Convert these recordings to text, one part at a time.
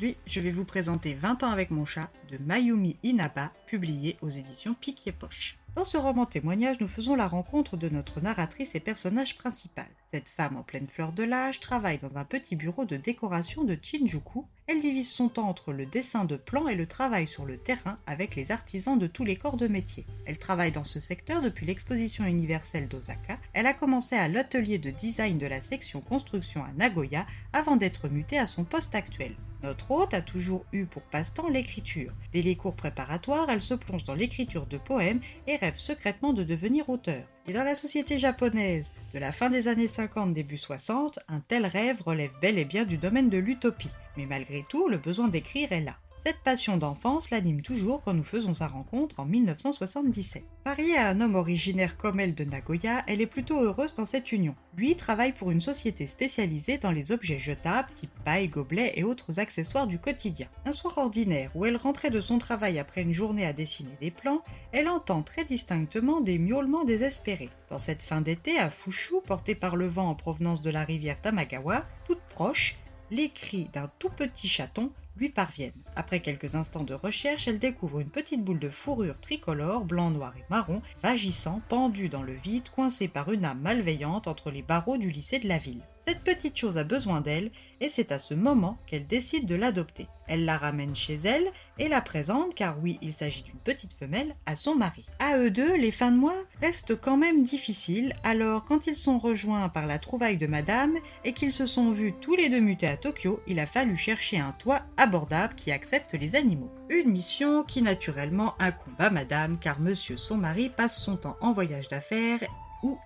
Aujourd'hui, je vais vous présenter 20 ans avec mon chat de Mayumi Inaba, publié aux éditions Piquier Poche. Dans ce roman témoignage, nous faisons la rencontre de notre narratrice et personnage principal. Cette femme en pleine fleur de l'âge travaille dans un petit bureau de décoration de Shinjuku. Elle divise son temps entre le dessin de plans et le travail sur le terrain avec les artisans de tous les corps de métier. Elle travaille dans ce secteur depuis l'exposition universelle d'Osaka. Elle a commencé à l'atelier de design de la section construction à Nagoya avant d'être mutée à son poste actuel. Notre hôte a toujours eu pour passe-temps l'écriture. Dès les cours préparatoires, elle se plonge dans l'écriture de poèmes et rêve secrètement de devenir auteur. Et dans la société japonaise de la fin des années 50 début 60, un tel rêve relève bel et bien du domaine de l'utopie. Mais malgré tout, le besoin d'écrire est là. Cette passion d'enfance l'anime toujours quand nous faisons sa rencontre en 1977. Mariée à un homme originaire comme elle de Nagoya, elle est plutôt heureuse dans cette union. Lui travaille pour une société spécialisée dans les objets jetables, type paille, gobelets et autres accessoires du quotidien. Un soir ordinaire où elle rentrait de son travail après une journée à dessiner des plans, elle entend très distinctement des miaulements désespérés. Dans cette fin d'été, à Fushu, portée par le vent en provenance de la rivière Tamagawa, toute proche, les cris d'un tout petit chaton parviennent. Après quelques instants de recherche, elle découvre une petite boule de fourrure tricolore, blanc, noir et marron, vagissant, pendue dans le vide, coincée par une âme malveillante entre les barreaux du lycée de la ville. Cette petite chose a besoin d'elle et c'est à ce moment qu'elle décide de l'adopter. Elle la ramène chez elle et la présente, car oui, il s'agit d'une petite femelle, à son mari. À eux deux, les fins de mois restent quand même difficiles, alors quand ils sont rejoints par la trouvaille de madame et qu'ils se sont vus tous les deux mutés à Tokyo, il a fallu chercher un toit abordable qui accepte les animaux. Une mission qui naturellement incombe à madame, car monsieur son mari passe son temps en voyage d'affaires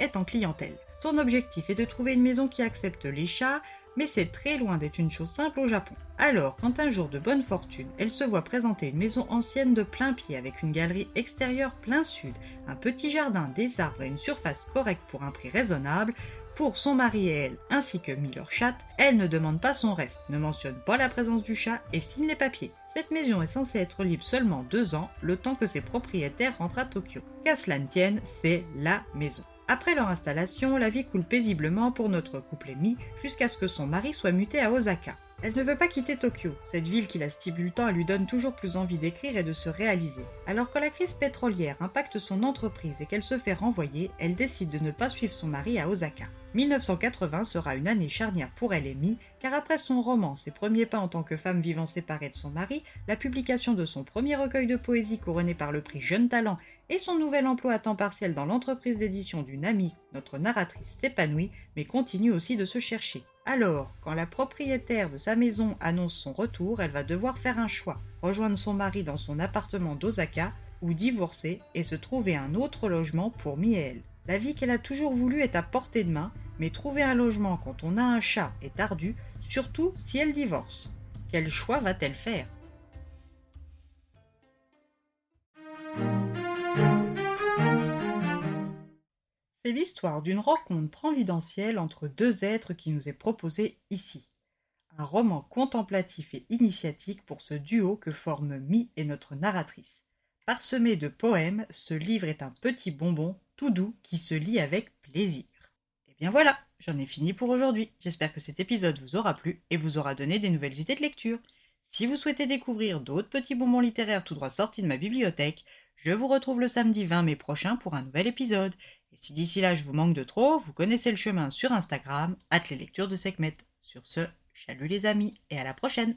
est en clientèle. Son objectif est de trouver une maison qui accepte les chats, mais c'est très loin d'être une chose simple au Japon. Alors, quand un jour de bonne fortune, elle se voit présenter une maison ancienne de plein pied avec une galerie extérieure plein sud, un petit jardin, des arbres et une surface correcte pour un prix raisonnable, pour son mari et elle, ainsi que Miller Chat, elle ne demande pas son reste, ne mentionne pas la présence du chat et signe les papiers. Cette maison est censée être libre seulement deux ans, le temps que ses propriétaires rentrent à Tokyo. Qu'à cela ne tienne, c'est LA maison. Après leur installation, la vie coule paisiblement pour notre couple ami jusqu'à ce que son mari soit muté à Osaka. Elle ne veut pas quitter Tokyo, cette ville qui la stimule tant et lui donne toujours plus envie d'écrire et de se réaliser. Alors que la crise pétrolière impacte son entreprise et qu'elle se fait renvoyer, elle décide de ne pas suivre son mari à Osaka. 1980 sera une année charnière pour elle et Mi, car après son roman Ses premiers pas en tant que femme vivant séparée de son mari, la publication de son premier recueil de poésie couronné par le prix Jeune Talent et son nouvel emploi à temps partiel dans l'entreprise d'édition d'une amie, notre narratrice s'épanouit, mais continue aussi de se chercher. Alors, quand la propriétaire de sa maison annonce son retour, elle va devoir faire un choix, rejoindre son mari dans son appartement d'Osaka, ou divorcer et se trouver un autre logement pour Mi et elle. La vie qu'elle a toujours voulu est à portée de main, mais trouver un logement quand on a un chat est ardu, surtout si elle divorce. Quel choix va-t-elle faire? L'histoire d'une rencontre providentielle entre deux êtres qui nous est proposée ici. Un roman contemplatif et initiatique pour ce duo que forment Mi et notre narratrice. Parsemé de poèmes, ce livre est un petit bonbon tout doux qui se lit avec plaisir. Et bien voilà, j'en ai fini pour aujourd'hui. J'espère que cet épisode vous aura plu et vous aura donné des nouvelles idées de lecture. Si vous souhaitez découvrir d'autres petits bonbons littéraires tout droit sortis de ma bibliothèque, je vous retrouve le samedi 20 mai prochain pour un nouvel épisode. Et si d'ici là je vous manque de trop, vous connaissez le chemin sur Instagram, hâte les lectures de Sekhmet. Sur ce, chalut les amis et à la prochaine!